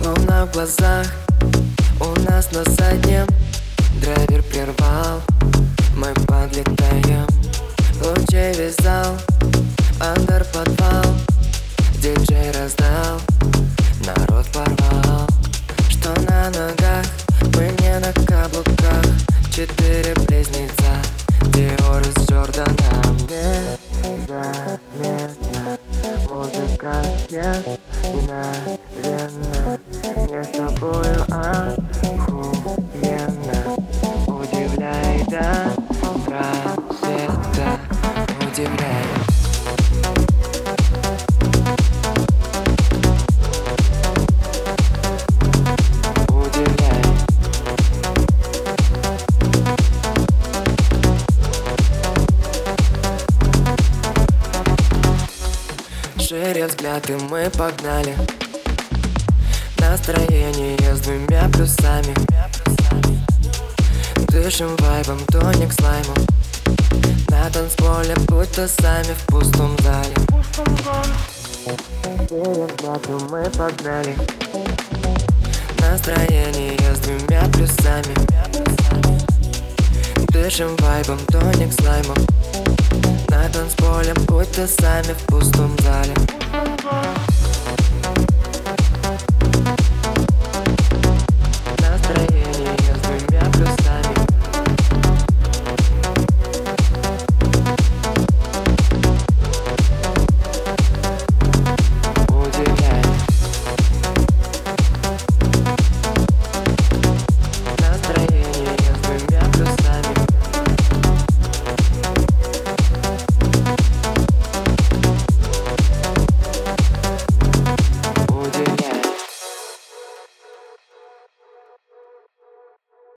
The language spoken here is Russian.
Луна в глазах у нас на заднем Драйвер прервал, мы подлетаем Лучей весь зал, андер подвал. Диджей раздал, народ порвал. Что на ногах, мы не на каблуках. Четыре близнеца, нет и наверно Не с тобою охуенно. Удивляй до рассвета Удивляй Шире взгляд и мы погнали. Настроение с двумя плюсами. Дышим вайбом, тоник с лаймом. На танцполе, будто сами в пустом зале. И мы погнали. Настроение с двумя плюсами. Дышим вайбом, тоник с лаймом. На танцполе, будто сами в пустом зале